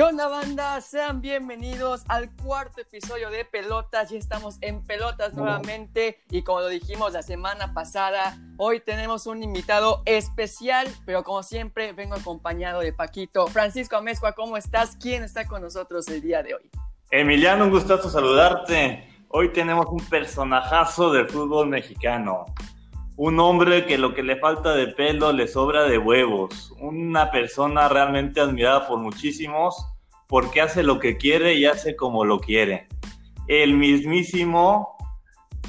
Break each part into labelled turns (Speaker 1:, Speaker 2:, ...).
Speaker 1: ¿Qué onda banda? Sean bienvenidos al cuarto episodio de Pelotas. Ya estamos en Pelotas nuevamente y como lo dijimos la semana pasada, hoy tenemos un invitado especial, pero como siempre vengo acompañado de Paquito. Francisco Amezcua, ¿cómo estás? ¿Quién está con nosotros el día de hoy?
Speaker 2: Emiliano, un gustazo saludarte. Hoy tenemos un personajazo del fútbol mexicano. Un hombre que lo que le falta de pelo le sobra de huevos. Una persona realmente admirada por muchísimos porque hace lo que quiere y hace como lo quiere. El mismísimo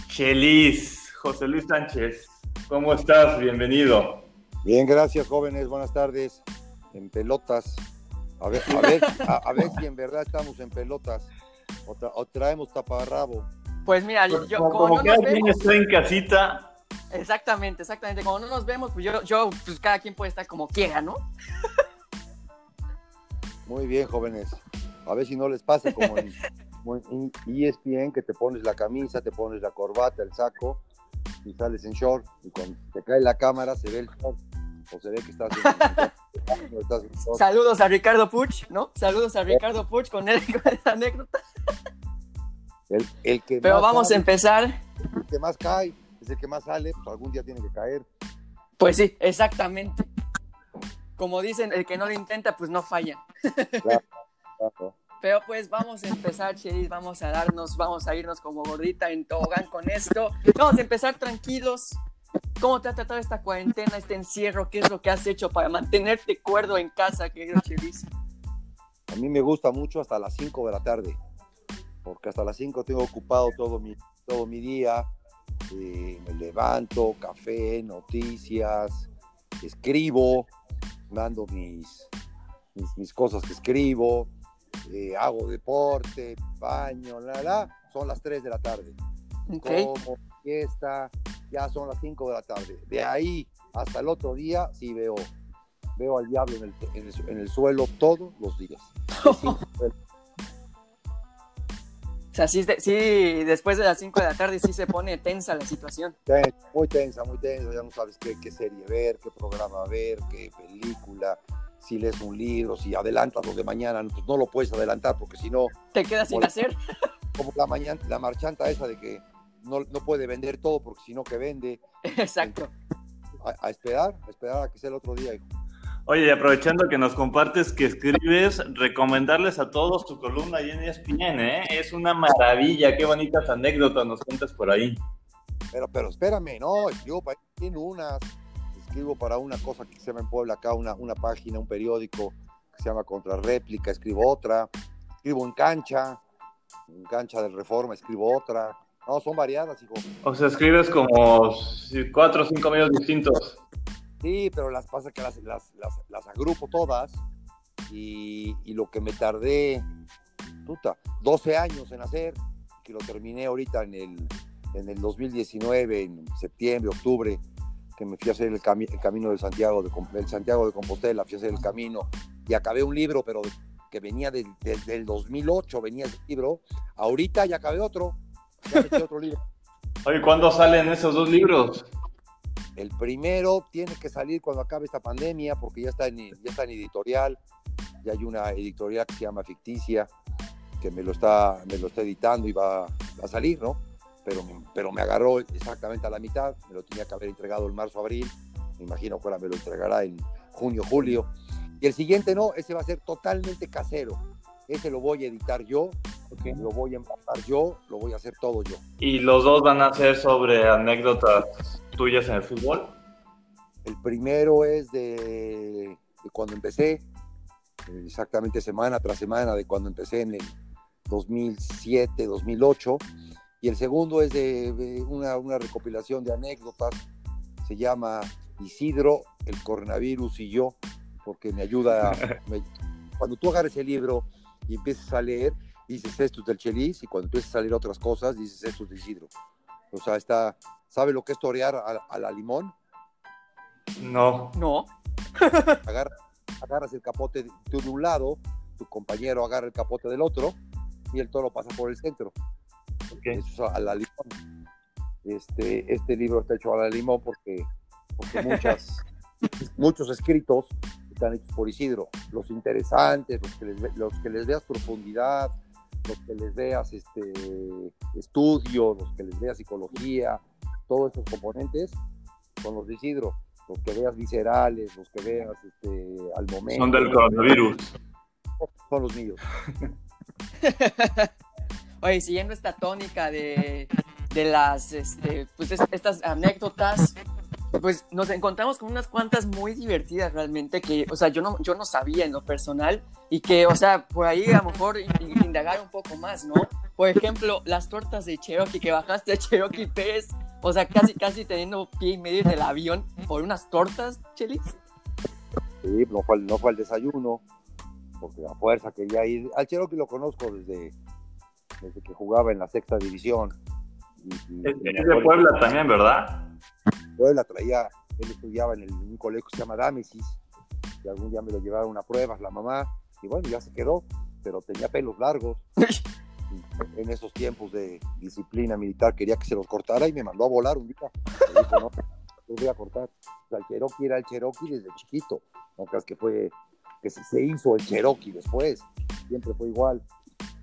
Speaker 2: Chelis, José Luis Sánchez. ¿Cómo estás? Bienvenido.
Speaker 3: Bien, gracias jóvenes, buenas tardes. En pelotas. A ver, a ver, a, ver si en verdad estamos en pelotas o, traemos taparrabo.
Speaker 1: Pues mira, yo,
Speaker 2: como, como no cada quien está en casita,
Speaker 1: Exactamente, exactamente. Como no nos vemos, pues yo, yo, pues cada quien puede estar como quiera, ¿no?
Speaker 3: Muy bien, jóvenes. A ver si no les pasa como en, ESPN, que te pones la camisa, te pones la corbata, el saco y sales en short. Y cuando te cae la cámara se ve el short o se ve que estás en,
Speaker 1: Saludos a Ricardo Puch, ¿no? Saludos a Ricardo Puch con, él, con esa anécdota.
Speaker 3: El, el que
Speaker 1: Pero vamos a empezar.
Speaker 3: El que más cae es el que más sale, pues algún día tiene que caer.
Speaker 1: Pues sí, exactamente. Como dicen, el que no lo intenta, pues no falla. Claro, Pero pues vamos a empezar, Cheris, vamos a darnos, vamos a irnos como gordita en tobogán con esto. Vamos a empezar tranquilos. ¿Cómo te ha tratado esta cuarentena, este encierro? ¿Qué es lo que has hecho para mantenerte cuerdo en casa, querido Cheris?
Speaker 3: A mí me gusta mucho hasta las 5 de la tarde, porque hasta las 5 tengo ocupado todo mi, todo mi día, eh, me levanto, café, noticias, escribo, mando mis, mis, cosas que escribo, eh, hago deporte, baño, la, la, son las 3 de la tarde. Como fiesta, ya son las 5 de la tarde. De ahí hasta el otro día, sí veo, veo al diablo en el, en el suelo todos los días.
Speaker 1: O sea, sí, después de las 5 de la tarde sí se pone tensa la situación.
Speaker 3: Muy tensa, muy tensa. Ya no sabes qué, qué serie ver, qué programa ver, qué película, si lees un libro, si adelantas lo de mañana, pues no lo puedes adelantar porque si no...
Speaker 1: Te quedas sin hacer.
Speaker 3: Como la, mañana, la marchanta esa de que no, no puede vender todo porque si no que vende.
Speaker 1: Exacto.
Speaker 3: A, a, esperar, a esperar a que sea el otro día, hijo.
Speaker 2: Oye, y aprovechando que nos compartes que escribes, recomendarles a todos tu columna ahí en ESPN, ¿eh? Es una maravilla, qué bonitas anécdotas nos cuentas por ahí.
Speaker 3: Pero, pero espérame, no, escribo para unas, escribo para una cosa que se llama en Puebla acá, una, una página, un periódico que se llama Contrarréplica, escribo otra, escribo en cancha, en cancha de reforma, escribo otra. No, son variadas, hijo.
Speaker 2: O sea, escribes como cuatro o cinco medios distintos.
Speaker 3: Sí, pero las pasa que las, las, agrupo todas y, lo que me tardé, puta, 12 años en hacer, que lo terminé ahorita en el, en el 2019, en septiembre, octubre, que me fui a hacer el, camino de Santiago de, Santiago de Compostela, fui a hacer el camino y acabé un libro, pero que venía desde el 2008, venía el libro, ahorita ya acabé otro, ya metí otro libro.
Speaker 2: Oye, ¿cuándo salen esos dos libros?
Speaker 3: El primero tiene que salir cuando acabe esta pandemia porque ya está en, ya está en editorial, ya hay una editorial que se llama Ficticia que me lo está, me lo está editando y va, a salir, ¿no? Pero, pero me agarró exactamente a la mitad, me lo tenía que haber entregado en marzo-abril, me imagino que ahora me lo entregará en junio-julio. Y el siguiente no, ese va a ser totalmente casero. Ese lo voy a editar yo, lo voy a empatar yo, lo voy a hacer todo yo.
Speaker 2: ¿Y los dos van a ser sobre anécdotas tuyas en el fútbol?
Speaker 3: El primero es de, cuando empecé, exactamente semana tras semana de cuando empecé en el 2007, 2008. Y el segundo es de, una, una, recopilación de anécdotas. Se llama Isidro, el coronavirus y yo, porque me ayuda. cuando tú agarres el libro y empiezas a leer, dices esto es del Chelis, y cuando empiezas a leer otras cosas, dices esto es de Isidro. O sea, está, ¿Sabe lo que es torear a, la limón?
Speaker 2: No.
Speaker 1: No.
Speaker 3: agarras el capote de, un lado, tu compañero agarra el capote del otro y el toro pasa por el centro. Eso es a la limón. Este, este libro está hecho a la limón porque, muchas, muchos escritos están hechos por Isidro. Los interesantes, los que les, los que les veas profundidad, los que les veas este, estudio, los que les veas psicología, todos esos componentes son los de Isidro. Los que veas viscerales, los que veas este, al momento.
Speaker 2: Son del coronavirus.
Speaker 3: Son los míos.
Speaker 1: Oye, siguiendo esta tónica de, de las, este, pues estas anécdotas, pues nos encontramos con unas cuantas muy divertidas realmente que, o sea, yo no, yo no sabía en lo personal y que, o sea, por ahí a lo mejor indagar un poco más, ¿no? Por ejemplo, las tortas de Cherokee que bajaste a Cherokee Pérez, o sea, casi, casi teniendo pie y medio del avión por unas tortas, Chelis.
Speaker 3: Sí, no fue, no fue el desayuno, porque la fuerza quería ir. Al Cherokee lo conozco desde, desde que jugaba en la sexta división.
Speaker 2: es de Puebla también, ¿verdad?
Speaker 3: Puebla traía, él estudiaba en, un colegio que se llama Dámesis, y algún día me lo llevaron a pruebas la mamá, y bueno, ya se quedó, pero tenía pelos largos. en esos tiempos de disciplina militar quería que se los cortara y me mandó a volar un día. Me dijo, no, los voy a cortar. O sea, el Cherokee era el Cherokee desde chiquito. No creas que fue que se hizo el Cherokee después. Siempre fue igual.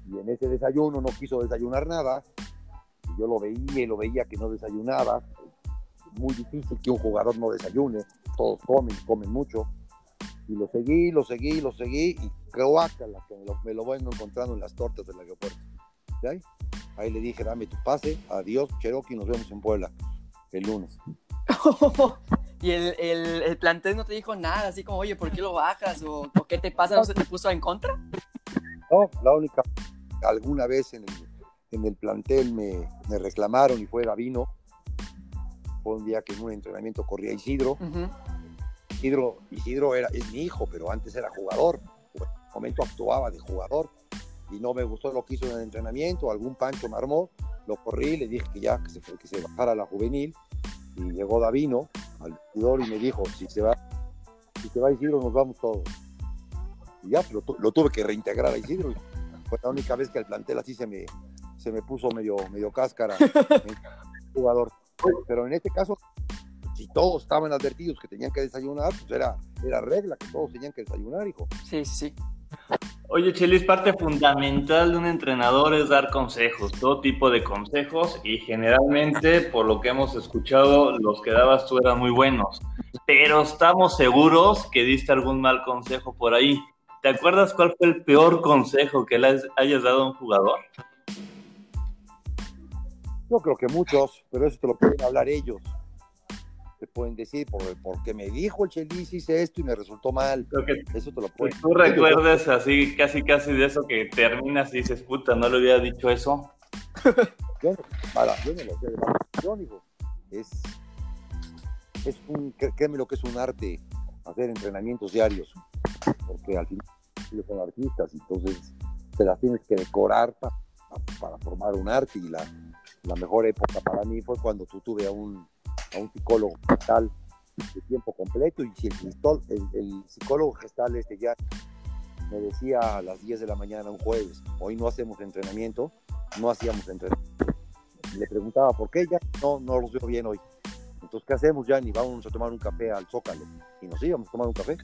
Speaker 3: Y en ese desayuno no quiso desayunar nada. yo lo veía y lo veía que no desayunaba. Muy difícil que un jugador no desayune. Todos comen, comen mucho. Y lo seguí, lo seguí, lo seguí. Y la que me lo, me lo voy encontrando en las tortas del aeropuerto. Ahí? ahí le dije, dame tu pase. Adiós, Cherokee. Nos vemos en Puebla el lunes.
Speaker 1: y el, el, el, plantel no te dijo nada, así como, oye, ¿por qué lo bajas? ¿O, o qué te pasa? ¿No se te puso en contra?
Speaker 3: No, la única alguna vez en el, en el plantel me, me, reclamaron y fue Davino. Fue un día que en un entrenamiento corría Isidro. Isidro, Isidro era, es mi hijo, pero antes era jugador. En un momento actuaba de jugador y no me gustó lo que hizo en el entrenamiento. Algún pancho me armó, lo corrí, le dije que ya que se, que se bajara la juvenil. Y llegó Davino al vestidor y me dijo: si se va, si se va Isidro, nos vamos todos. Y ya, lo, lo tuve que reintegrar a Isidro fue la única vez que el plantel así se me, se me puso medio, medio cáscara jugador. Pero en este caso, si todos estaban advertidos que tenían que desayunar, pues era, era regla que todos tenían que desayunar, hijo.
Speaker 1: Sí, sí.
Speaker 2: Oye, Chelis, parte fundamental de un entrenador es dar consejos, todo tipo de consejos, y generalmente, por lo que hemos escuchado, los que dabas tú eran muy buenos. Pero estamos seguros que diste algún mal consejo por ahí. ¿Te acuerdas cuál fue el peor consejo que le hayas dado a un jugador?
Speaker 3: Yo creo que muchos, pero eso te lo pueden hablar ellos. Te pueden decir, por, porque me dijo el Chelis hice esto y me resultó mal. eso te lo pueden
Speaker 2: ¿Tú recuerdas así, casi casi de eso que terminas y dices, puta, no le hubiera dicho eso?
Speaker 3: yo, para, yo no lo sé yo digo, es, es un, créeme lo que es un arte hacer entrenamientos diarios porque al final son artistas, entonces te las tienes que decorar para formar un arte y la, la, mejor época para mí fue cuando tú tuve a un, a un psicólogo gestal de tiempo completo y si el, el, psicólogo gestal este ya me decía a las 10 de la mañana un jueves, hoy no hacemos entrenamiento, no hacíamos entrenamiento. Le preguntaba por qué ya no, no los veo bien hoy. Entonces, ¿qué hacemos, ya ni Vamos a tomar un café al Zócalo. Y nos íbamos a tomar un café.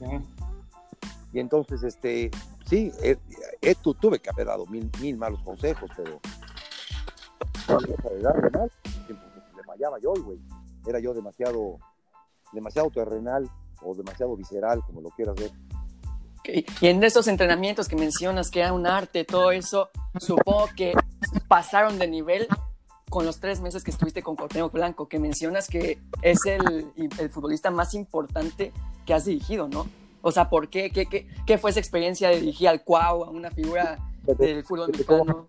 Speaker 3: Y entonces, este, sí, eh, eh, tuve que haber dado mil, mil malos consejos, pero no de darle mal, le fallaba yo, güey. Era yo demasiado, demasiado terrenal o demasiado visceral, como lo quieras ver.
Speaker 1: Y en esos entrenamientos que mencionas que era un arte, todo eso, supongo que pasaron de nivel con los tres meses que estuviste con Corteo Blanco, que mencionas que es el, el futbolista más importante que has dirigido, ¿no? O sea, ¿por qué? ¿Qué, qué, qué fue esa experiencia de dirigir al Cuau, a una figura del fútbol mexicano?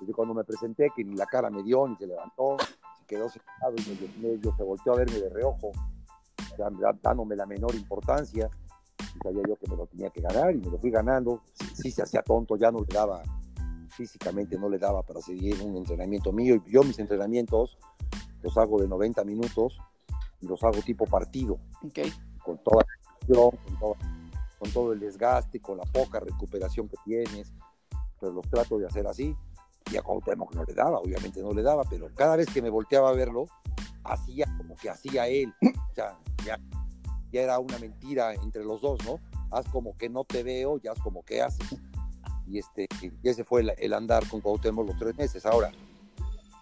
Speaker 3: Desde cuando me presenté, que ni la cara me dio, ni se levantó, quedó sentado y medio, se volteó a verme de reojo, dándome la menor importancia. Y sabía yo que me lo tenía que ganar y me lo fui ganando. Sí, se hacía tonto, ya no le daba, físicamente no le daba para seguir un entrenamiento mío. Y yo mis entrenamientos los hago de 90 minutos y los hago tipo partido.
Speaker 1: Okay.
Speaker 3: Con toda con todo, el desgaste, con la poca recuperación que tienes, pero los trato de hacer así. Y a Cuauhtémoc no le daba, obviamente no le daba, pero cada vez que me volteaba a verlo, hacía como que hacía él. O sea, ya, ya era una mentira entre los dos, ¿no? Haz como que no te veo y haz como que haces. Y, este, y ese fue el, andar con Cuauhtémoc los tres meses. Ahora,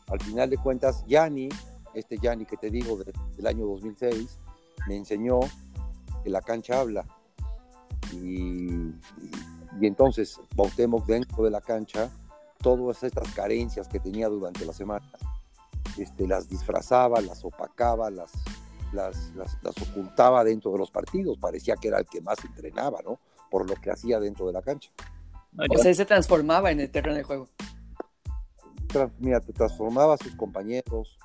Speaker 3: al final de cuentas, Yanni, este Yanni que te digo del año 2006, me enseñó que la cancha habla. Y, y, entonces Cuauhtémoc dentro de la cancha, todas estas carencias que tenía durante la semana, este, las disfrazaba, las opacaba, las, las, las, ocultaba dentro de los partidos. Parecía que era el que más entrenaba, ¿no? Por lo que hacía dentro de la cancha.
Speaker 1: O sea, se transformaba en el terreno de juego.
Speaker 3: mira, te transformaba a sus compañeros,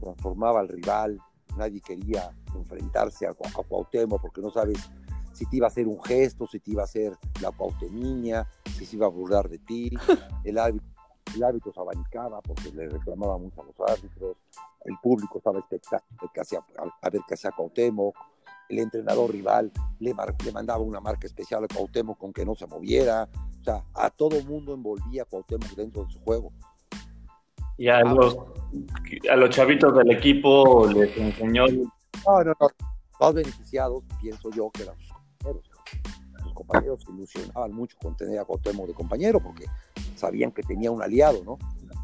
Speaker 3: transformaba al rival. Nadie quería enfrentarse a, a Cuauhtémoc porque no sabes si te iba a hacer un gesto, si te iba a hacer la Cuauhtemiña, si se iba a burlar de ti. El árbitro, el árbitro se abanicaba porque le reclamaba mucho a los árbitros el público estaba expectante a, ver qué hacía Cuauhtémoc, el entrenador rival le, le, mandaba una marca especial a Cuauhtémoc con que no se moviera, o sea, a todo mundo envolvía a Cuauhtémoc dentro de su juego.
Speaker 2: Y a los, a los chavitos del equipo les enseñó...
Speaker 3: No, no, no, los beneficiados, pienso yo, que eran. Sus compañeros se ilusionaban mucho con tener a Cuauhtémoc de compañero porque sabían que tenía un aliado, ¿no?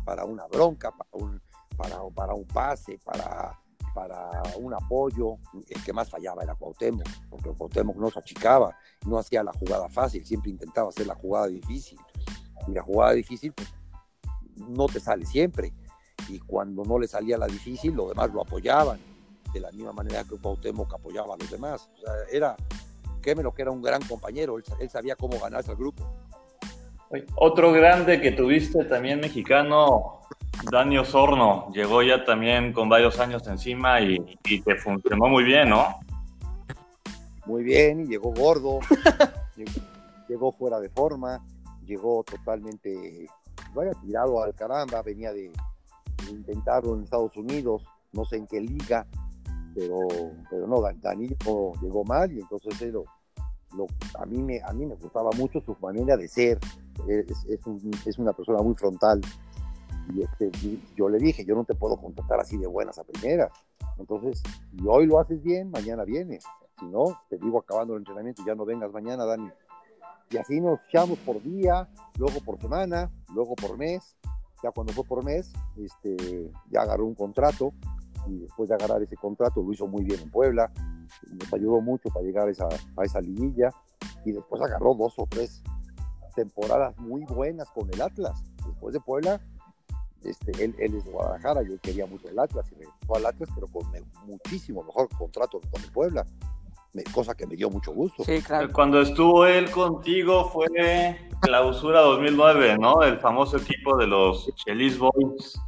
Speaker 3: Para una bronca, para un para, un pase, para, para un apoyo. El que más fallaba era Cuauhtémoc, porque Cuauhtémoc no se achicaba, no hacía la jugada fácil, siempre intentaba hacer la jugada difícil. Y la jugada difícil pues, no te sale siempre. Y cuando no le salía la difícil, los demás lo apoyaban, de la misma manera que Cuauhtémoc apoyaba a los demás. O sea, era, lo que era un gran compañero, él, él sabía cómo ganarse al grupo.
Speaker 2: Otro grande que tuviste también mexicano, Dani Osorno llegó ya también con varios años encima y, te funcionó muy bien, ¿no?
Speaker 3: Muy bien, llegó gordo, llegó, fuera de forma, llegó totalmente, vaya tirado al caramba, venía de, intentarlo en Estados Unidos, no sé en qué liga, pero, pero no, Dani llegó, mal y entonces lo, a, mí me, a mí me gustaba mucho su manera de ser, es, es una persona muy frontal, y, este, yo le dije, yo no te puedo contratar así de buenas a primeras. Entonces, si hoy lo haces bien, mañana vienes. Si no, te digo acabando el entrenamiento, ya no vengas mañana, Dani. Y así nos echamos por día, luego por semana, luego por mes. Ya cuando fue por mes, este, ya agarró un contrato y después de agarrar ese contrato lo hizo muy bien en Puebla. Nos ayudó mucho para llegar a esa, a esa liguilla y después agarró dos o tres temporadas muy buenas con el Atlas. Después de Puebla este, él, es de Guadalajara, yo quería mucho el Atlas y me fue al Atlas, pero con muchísimo mejor contrato que con el Puebla, cosa que me dio mucho gusto.
Speaker 2: Sí, claro. Cuando estuvo él contigo fue clausura 2009, ¿no? El famoso equipo de los Chelis Boys.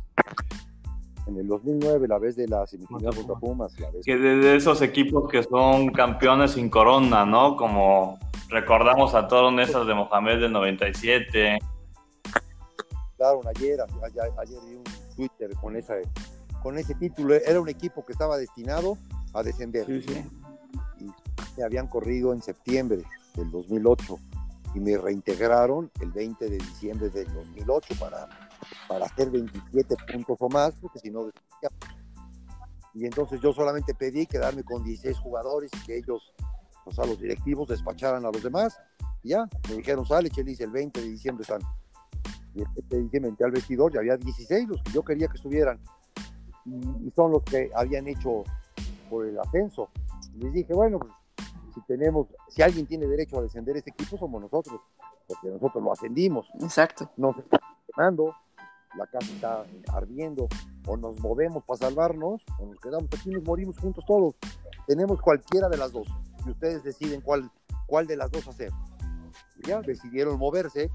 Speaker 3: En el 2009, la vez de la semifinal contra Pumas.
Speaker 2: Que de esos equipos que son campeones sin corona, ¿no? Como recordamos a todos esas de Mohamed del 97
Speaker 3: ayer, ayer, vi un Twitter con, esa, con ese título, era un equipo que estaba destinado a descender. Y me habían corrido en septiembre del 2008 y me reintegraron el 20 de diciembre del 2008 para, para hacer 27 puntos o más, porque si no... Y entonces yo solamente pedí quedarme con 16 jugadores y que ellos, o sea, los directivos despacharan a los demás. Y ya, me dijeron, sale, Chelis, el 20 de diciembre están y este diciembre al vestidor y había 16 los que yo quería que estuvieran y, son los que habían hecho por el ascenso. les dije, bueno, pues, si tenemos, si alguien tiene derecho a descender este equipo somos nosotros, porque nosotros lo ascendimos.
Speaker 1: Exacto.
Speaker 3: Nos está quemando, la casa está ardiendo, o nos movemos para salvarnos, o nos quedamos aquí y nos morimos juntos todos. Tenemos cualquiera de las dos, y ustedes deciden cuál, cuál de las dos hacer. ya decidieron moverse,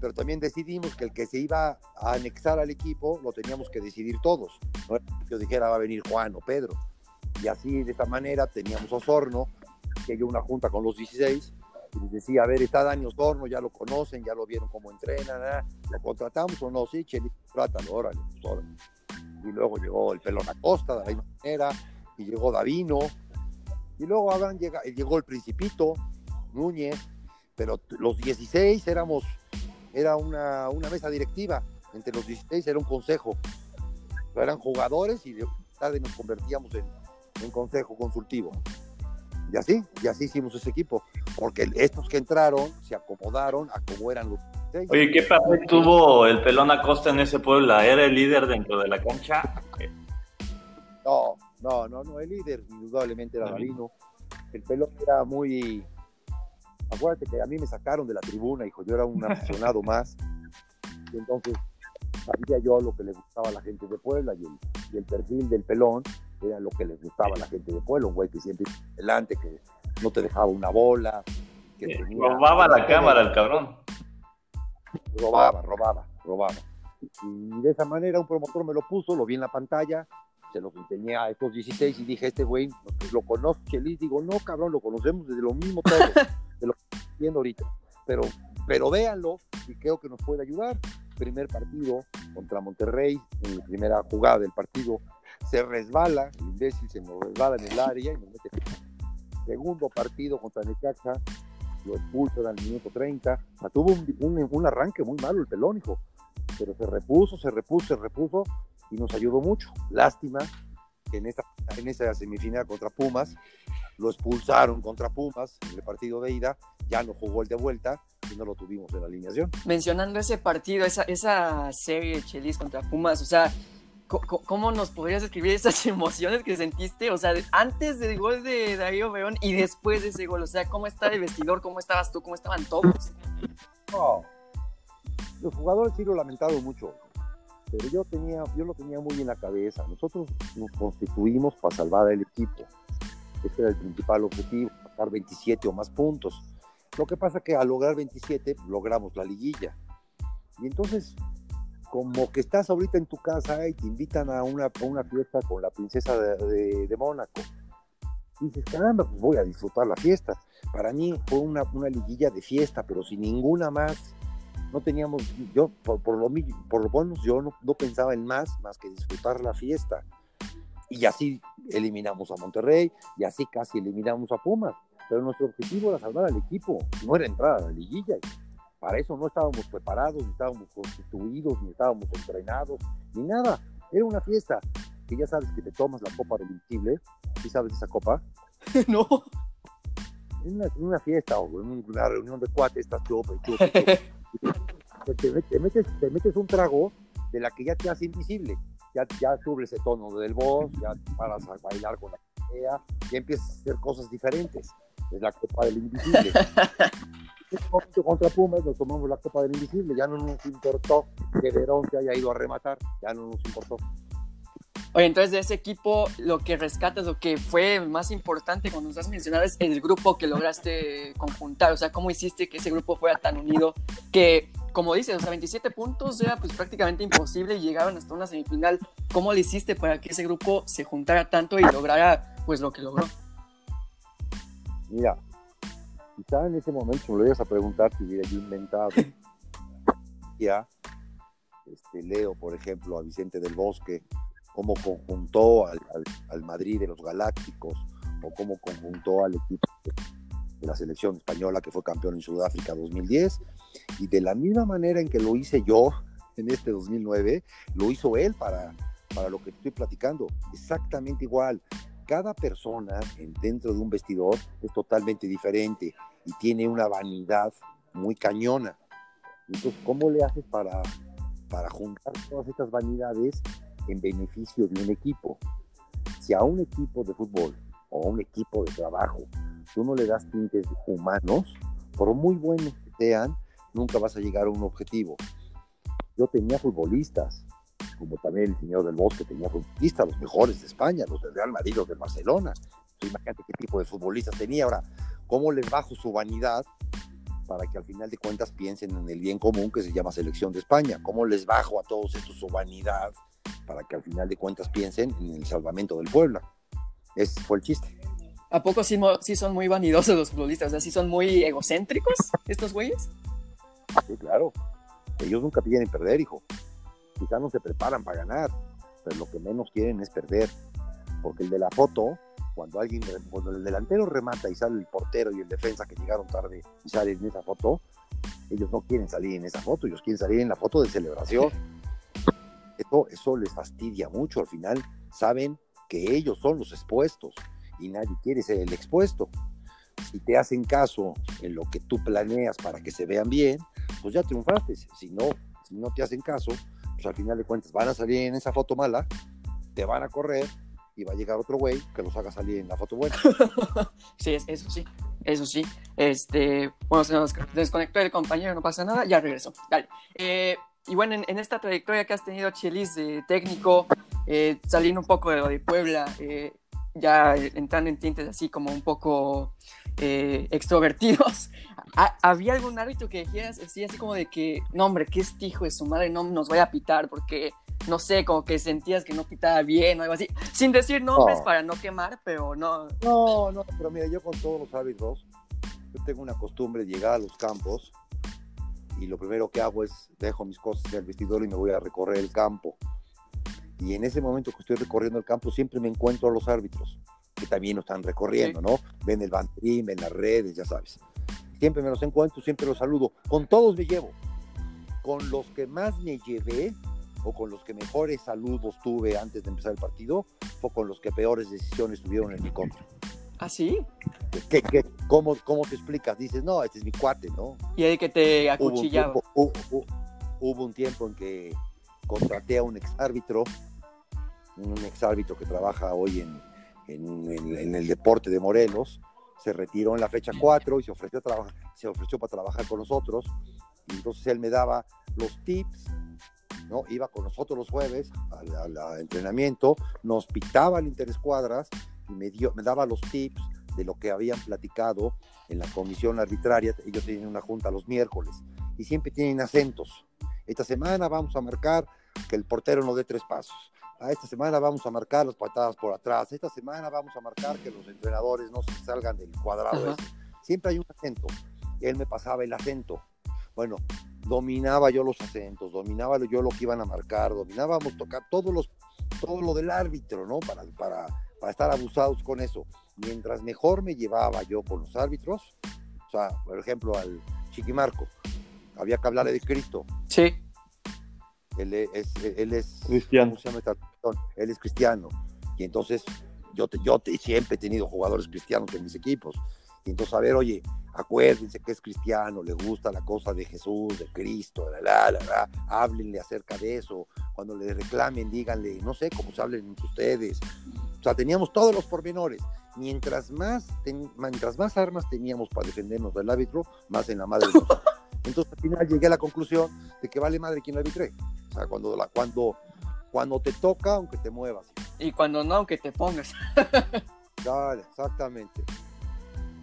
Speaker 3: pero también decidimos que el que se iba a anexar al equipo lo teníamos que decidir todos. No que dijera va a venir Juan o Pedro. Y así, de esta manera, teníamos Osorno, que hay una junta con los 16, y les decía, a ver, está Dani Osorno, ya lo conocen, ya lo vieron cómo entrena, ¿lo contratamos o no? Sí, Cheli, trátalo, órale, pues, Y luego llegó el Pelón Acosta, de la misma manera, y llegó Davino, y luego llega, llegó el Principito, Núñez, pero los 16 éramos era una, mesa directiva, entre los 16 era un consejo, eran jugadores y de tarde nos convertíamos en, consejo consultivo. Y así, y así hicimos ese equipo, porque estos que entraron se acomodaron a cómo eran los
Speaker 2: Oye, ¿qué papel tuvo el pelón Acosta en ese pueblo? ¿Era el líder dentro de la cancha?
Speaker 3: No, no, no, no, el líder indudablemente era Marino. El pelón era muy... Acuérdate que a mí me sacaron de la tribuna, hijo, yo era un aficionado más. Y entonces sabía yo lo que le gustaba a la gente de Puebla y el, y el perfil del pelón era lo que les gustaba a la gente de Puebla, un güey que siempre delante, que no te dejaba una bola.
Speaker 2: Que robaba la cámara el cabrón.
Speaker 3: Robaba, robaba, robaba. Y de esa manera un promotor me lo puso, lo vi en la pantalla, se lo enseñé a estos 16 y dije, este güey, lo conozco, Chelis, digo, no, cabrón, lo conocemos desde lo mismo todo, de lo que estoy viendo ahorita. Pero, pero véanlo y creo que nos puede ayudar. Primer partido contra Monterrey, en la primera jugada del partido, se resbala, el imbécil se nos resbala en el área y nos mete. Segundo partido contra Necaxa, lo expulsan al minuto 30. O tuvo un, un, arranque muy malo el pelón, hijo. Pero se repuso, se repuso, se repuso y nos ayudó mucho. Lástima que en esa, en esa semifinal contra Pumas lo expulsaron contra Pumas en el partido de ida, ya no jugó el de vuelta y no lo tuvimos en la alineación.
Speaker 1: Mencionando ese partido, esa, esa serie Chelis contra Pumas, o sea, ¿Cómo nos podrías describir esas emociones que sentiste? O sea, antes del gol de Darío Verón y después de ese gol. O sea, ¿cómo está el vestidor? ¿Cómo estabas tú? ¿Cómo estaban todos?
Speaker 3: Los jugadores sí lo lamentaron mucho. Pero yo, tenía, yo lo tenía muy en la cabeza. Nosotros nos constituimos para salvar al equipo. Ese era el principal objetivo, sacar 27 o más puntos. Lo que pasa que al lograr 27 logramos la liguilla. Y entonces como que estás ahorita en tu casa y te invitan a una, una fiesta con la princesa de, de, Mónaco. Y dices, caramba, pues voy a disfrutar la fiesta. Para mí fue una, una liguilla de fiesta, pero sin ninguna más. No teníamos, yo por, por lo, por lo menos yo no, no pensaba en más, más que disfrutar la fiesta. Y así eliminamos a Monterrey, y así casi eliminamos a Pumas. Pero nuestro objetivo era salvar al equipo, no era entrar a la liguilla. Para eso no estábamos preparados, ni estábamos constituidos, ni estábamos entrenados, ni nada. Era una fiesta que ya sabes que te tomas la copa del invisible. ¿Sí sabes esa copa?
Speaker 1: no.
Speaker 3: En una, una, fiesta o en una reunión de cuates, estás chupa y te, metes, te metes un trago de la que ya te hace invisible. Ya, ya subes ese tono del voz, ya paras a bailar con la idea, ya empiezas a hacer cosas diferentes. Es la copa del invisible. contra Pumas nos tomamos la Copa del Invisible, ya no nos importó que Verón se haya ido a rematar, ya no nos importó.
Speaker 1: Oye, entonces de ese equipo, lo que rescatas, lo que fue más importante cuando nos has mencionado es el grupo que lograste conjuntar, o sea, cómo hiciste que ese grupo fuera tan unido, que como dices, o sea, 27 puntos era pues prácticamente imposible y llegaron hasta una semifinal. ¿Cómo le hiciste para que ese grupo se juntara tanto y lograra pues lo que logró?
Speaker 3: Mira, quizá en ese momento me lo ibas a preguntar si hubiera yo inventado. Ya este, Leo, por ejemplo, a Vicente del Bosque, cómo conjuntó al, al, Madrid de los Galácticos, o cómo conjuntó al equipo de la selección española que fue campeón en Sudáfrica 2010, y de la misma manera en que lo hice yo en este 2009, lo hizo él para, para lo que estoy platicando, exactamente igual cada persona dentro de un vestidor es totalmente diferente y tiene una vanidad muy cañona. Entonces, ¿cómo le haces para, para juntar todas estas vanidades en beneficio de un equipo? Si a un equipo de fútbol o a un equipo de trabajo tú no le das tintes humanos, por muy buenos que sean, nunca vas a llegar a un objetivo. Yo tenía futbolistas, como también el señor del Bosque tenía futbolistas, los mejores de España, los del Real Madrid, los de Barcelona. imagínate qué tipo de futbolistas tenía. Ahora, ¿cómo les bajo su vanidad para que al final de cuentas piensen en el bien común que se llama selección de España? ¿Cómo les bajo a todos estos su vanidad para que al final de cuentas piensen en el salvamento del pueblo? Ese fue el chiste.
Speaker 1: ¿A poco sí, sí son muy vanidosos los futbolistas? O sea, ¿sí son muy egocéntricos estos güeyes?
Speaker 3: Sí, claro. Ellos nunca piden perder, hijo quizás se preparan para ganar, pero lo que menos quieren es perder. Porque el de la foto, cuando alguien, cuando el delantero remata y sale el portero y el defensa que llegaron tarde y salen en esa foto, ellos no quieren salir en esa foto, ellos quieren salir en la foto de celebración. Eso, eso les fastidia mucho. Al final saben que ellos son los expuestos y nadie quiere ser el expuesto. Si te hacen caso en lo que tú planeas para que se vean bien, pues ya triunfaste. Si no, si no te hacen caso, pues al final de cuentas van a salir en esa foto mala, te van a correr y va a llegar otro güey que los haga salir en la foto buena.
Speaker 1: sí, eso sí, eso sí. Este, bueno, se nos desconectó el compañero, no pasa nada, ya regresó. Dale. Eh, y bueno, en, esta trayectoria que has tenido, Chelis, de técnico, eh, saliendo un poco de lo de Puebla, eh, ya entrando en tintes así como un poco eh, extrovertidos, ¿había algún árbitro que dijeras así, así como de que, no hombre, que este hijo de su madre no nos vaya a pitar porque, no sé, como que sentías que no pitaba bien o algo así, sin decir nombres para no quemar, pero no.
Speaker 3: No, no, pero mira, yo con todos los árbitros, yo tengo una costumbre de llegar a los campos y lo primero que hago es dejo mis cosas en el vestidor y me voy a recorrer el campo. Y en ese momento que estoy recorriendo el campo siempre me encuentro a los árbitros, que también lo están recorriendo, ¿no? Ven el banderín, ven las redes, ya sabes. Siempre me los encuentro, siempre los saludo. Con todos me llevo. Con los que más me llevé o con los que mejores saludos tuve antes de empezar el partido, fue con los que peores decisiones tuvieron en mi contra.
Speaker 1: ¿Ah, sí?
Speaker 3: ¿Qué, qué, cómo, ¿Cómo te explicas? Dices, no, este es mi cuate, ¿no?
Speaker 1: Y ahí que te acuchillaba.
Speaker 3: Hubo un, tiempo, en que contraté a un exárbitro, un exárbitro que trabaja hoy en, en, el deporte de Morelos, se retiró en la fecha 4 y se ofreció, se ofreció para trabajar con nosotros. Y entonces él me daba los tips, ¿no? Iba con nosotros los jueves al, entrenamiento, nos pitaba el interescuadras y me, dio, me daba los tips de lo que habían platicado en la comisión arbitraria. Ellos tienen una junta los miércoles y siempre tienen acentos. Esta semana vamos a marcar que el portero no dé tres pasos. A esta semana vamos a marcar las patadas por atrás. Esta semana vamos a marcar que los entrenadores no se salgan del cuadrado. Siempre hay un acento. Él me pasaba el acento. Bueno, dominaba yo los acentos, dominaba yo lo que iban a marcar, dominábamos tocar todos los, todo lo del árbitro, ¿no? Para, para, para estar abusados con eso. Mientras mejor me llevaba yo con los árbitros, o sea, por ejemplo, al Chiquimarco, había que hablarle de Cristo.
Speaker 1: Sí.
Speaker 3: Él es, él es
Speaker 2: cristiano.
Speaker 3: Él es cristiano. Y entonces yo, te, yo te, siempre he tenido jugadores cristianos en mis equipos. Y entonces, a ver, oye, acuérdense que es cristiano, le gusta la cosa de Jesús, de Cristo, la, la, la, la, háblenle acerca de eso. Cuando le reclamen, díganle, no sé cómo se hablen entre ustedes. O sea, teníamos todos los pormenores. Mientras más, mientras más armas teníamos para defendernos del árbitro, más en la madre. Entonces, al final llegué a la conclusión de que vale madre quien lo arbitre. O sea, cuando, la, cuando, cuando te toca, aunque te muevas.
Speaker 1: Y cuando no, aunque te pongas.
Speaker 3: Dale, exactamente.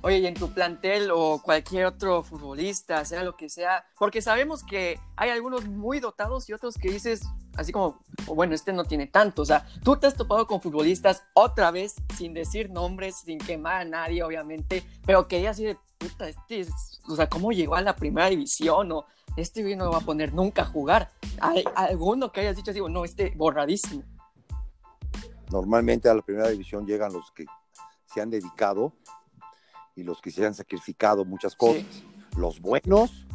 Speaker 1: Oye, y en tu plantel o cualquier otro futbolista, sea lo que sea, porque sabemos que hay algunos muy dotados y otros que dices, así como, bueno, este no tiene tanto, o sea, tú te has topado con futbolistas otra vez, sin decir nombres, sin quemar a nadie, obviamente, pero que ya así de, puta, este, o sea, ¿cómo llegó a la primera división? O este güey no va a poner nunca a jugar. ¿Hay alguno que hayas dicho así, no, este borradísimo?
Speaker 3: Normalmente a la primera división llegan los que se han dedicado y los que se han sacrificado muchas cosas. Los buenos,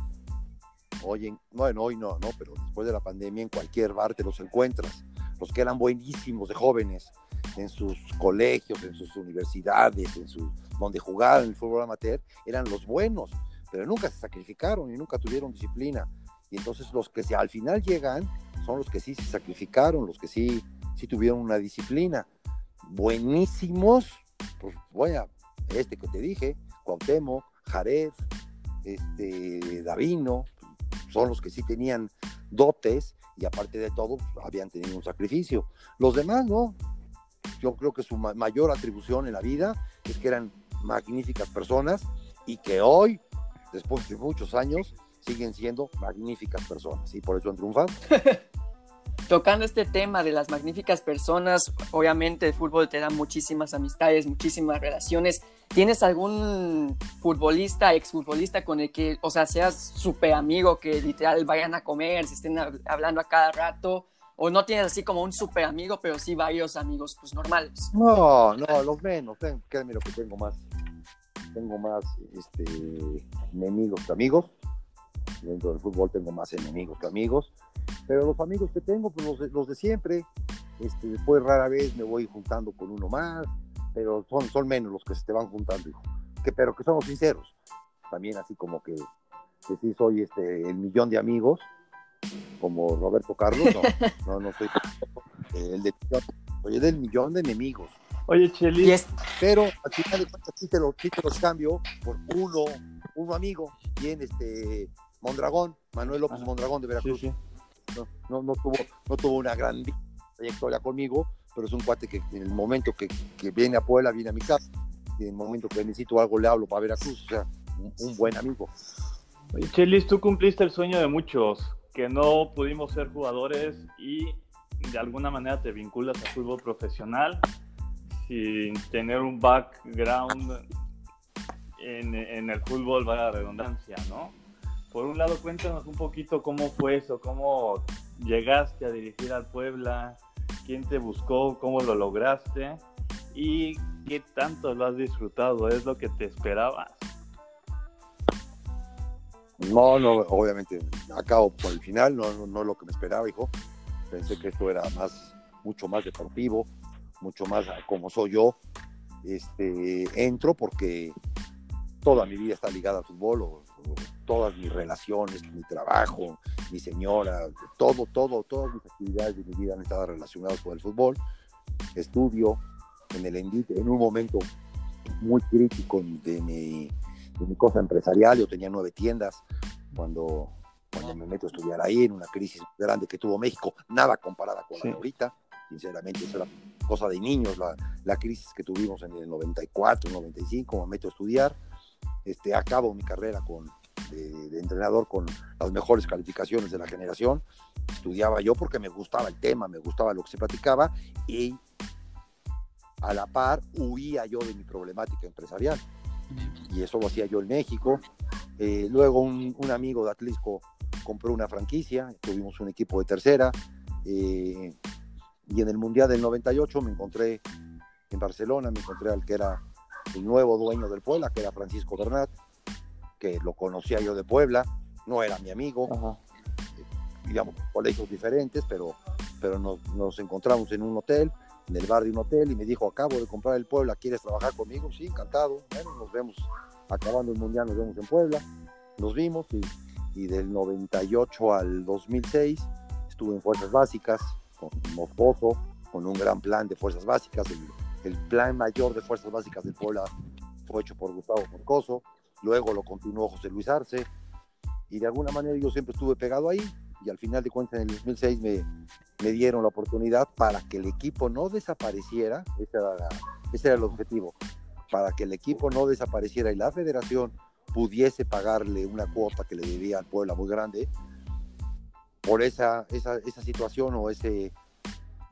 Speaker 3: hoy bueno, hoy no, no, pero después de la pandemia en cualquier bar te los encuentras. Los que eran buenísimos de jóvenes en sus colegios, en sus universidades, en sus, donde jugaban el fútbol amateur, eran los buenos, pero nunca se sacrificaron y nunca tuvieron disciplina. Y entonces los que al final llegan son los que sí se sacrificaron, los que sí, sí tuvieron una disciplina. Buenísimos, pues voy a este que te dije, Cuauhtémoc, Jared, este, Davino, son los que sí tenían dotes y aparte de todo habían tenido un sacrificio. Los demás no. Yo creo que su mayor atribución en la vida es que eran magníficas personas y que hoy, después de muchos años, siguen siendo magníficas personas y por eso han triunfado.
Speaker 1: tocando este tema de las magníficas personas, obviamente el fútbol te da muchísimas amistades, muchísimas relaciones. ¿Tienes algún futbolista, exfutbolista con el que, o sea, seas súper amigo, que literal vayan a comer, se estén hablando a cada rato? ¿O no tienes así como un súper amigo, pero sí varios amigos, pues normales?
Speaker 3: No, no, los menos. Créeme lo que tengo más. Tengo más este, enemigos que amigos. Dentro del fútbol tengo más enemigos que amigos pero los amigos que tengo, pues los de, siempre, este, después rara vez me voy juntando con uno más, pero son, son menos los que se te van juntando, hijo. que, pero que somos sinceros. También así como que, que sí soy este, el millón de amigos, como Roberto Carlos, no, no, soy el de, soy el millón de enemigos.
Speaker 2: Oye, Chelis.
Speaker 3: Pero al final de cuentas sí te, lo, los cambio por uno, uno amigo, bien este Mondragón, Manuel López Mondragón de Veracruz. No, no, no, tuvo, no tuvo una gran trayectoria conmigo, pero es un cuate que en el momento que, que viene a Puebla, viene a mi casa, y en el momento que necesito algo le hablo para Veracruz, o sea, un, buen amigo.
Speaker 2: Oye, Chelis, tú cumpliste el sueño de muchos, que no pudimos ser jugadores y de alguna manera te vinculas al fútbol profesional sin tener un background en, el fútbol, vaya la redundancia, ¿no? Por un lado, cuéntanos un poquito cómo fue eso, cómo llegaste a dirigir al Puebla, quién te buscó, cómo lo lograste y qué tanto lo has disfrutado, es lo que te esperabas.
Speaker 3: No, no, obviamente, acabo por el final, no, no, lo que me esperaba, hijo. Pensé que esto era más, mucho más deportivo, mucho más como soy yo. Este, entro porque toda mi vida está ligada al fútbol, todas mis relaciones, mi trabajo, mi señora, todo, todo, todas mis actividades de mi vida han estado relacionadas con el fútbol. Estudio en el en un momento muy crítico de mi, de mi cosa empresarial. Yo tenía nueve tiendas cuando, cuando me meto a estudiar ahí, en una crisis grande que tuvo México, nada comparada con la de ahorita. Sinceramente, eso era cosa de niños, la, la crisis que tuvimos en el 94, 95, me meto a estudiar. Este, acabo mi carrera con, de, entrenador con las mejores calificaciones de la generación. Estudiaba yo porque me gustaba el tema, me gustaba lo que se platicaba y a la par huía yo de mi problemática empresarial. Y eso lo hacía yo en México. Eh, luego un, amigo de Atlisco compró una franquicia, tuvimos un equipo de tercera. Eh, y en el Mundial del 98 me encontré en Barcelona, me encontré al que era el nuevo dueño del Puebla, que era Francisco Bernat, que lo conocía yo de Puebla, no era mi amigo, digamos, colegios diferentes, pero, pero nos, nos, encontramos en un hotel, en el bar de un hotel, y me dijo, acabo de comprar el Puebla, ¿quieres trabajar conmigo? Sí, encantado, bueno, nos vemos, acabando el Mundial nos vemos en Puebla, nos vimos, y, y del 98 al 2006 estuve en Fuerzas Básicas, con Moscoso, con un gran plan de Fuerzas Básicas, el, el plan mayor de Fuerzas Básicas del Puebla fue hecho por Gustavo Moscoso, luego lo continuó José Luis Arce, y de alguna manera yo siempre estuve pegado ahí, y al final de cuentas en el 2006 me, me dieron la oportunidad para que el equipo no desapareciera, ese era, ese era el objetivo, para que el equipo no desapareciera y la federación pudiese pagarle una cuota que le debía al Puebla muy grande por esa, esa, esa situación o ese,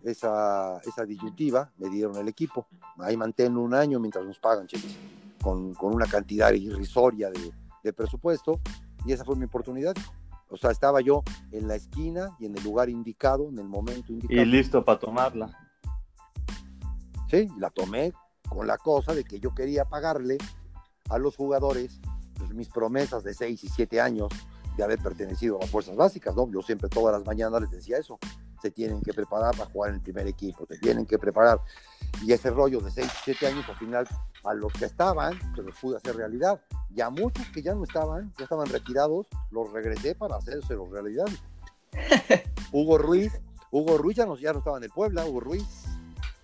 Speaker 3: esa, esa disyuntiva, me dieron el equipo. Ahí mantengo un año mientras nos pagan, chicos con, una cantidad irrisoria de, presupuesto, y esa fue mi oportunidad. O sea, estaba yo en la esquina y en el lugar indicado, en el momento indicado.
Speaker 2: Y listo para tomarla.
Speaker 3: Sí, la tomé con la cosa de que yo quería pagarle a los jugadores pues, mis promesas de 6 y 7 años de haber pertenecido a las fuerzas básicas, ¿no? Yo siempre todas las mañanas les decía eso, se tienen que preparar para jugar en el primer equipo, se tienen que preparar. Y ese rollo de 6, 7 años, al final, a los que estaban, se los pude hacer realidad. Y a muchos que ya no estaban, ya estaban retirados, los regresé para hacérselos realidad. Hugo Ruiz, Hugo Ruiz ya no, ya no estaba en el Puebla, Hugo Ruiz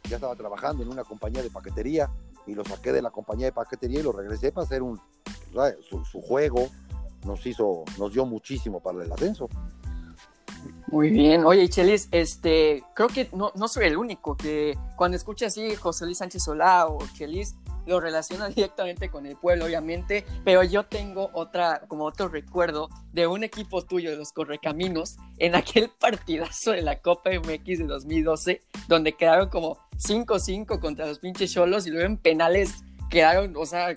Speaker 3: ya estaba trabajando en una compañía de paquetería y lo saqué de la compañía de paquetería y lo regresé para hacer un, su, su juego, nos hizo, nos dio muchísimo para el ascenso.
Speaker 1: Muy bien. Oye, Chelis, este, creo que no, no soy el único que cuando escucha así José Luis Sánchez Solá o Chelis, lo relaciona directamente con el pueblo, obviamente, pero yo tengo otra, como otro recuerdo de un equipo tuyo de los Correcaminos en aquel partidazo de la Copa MX de 2012, donde quedaron como 5-5 contra los pinches cholos y luego en penales quedaron, o sea,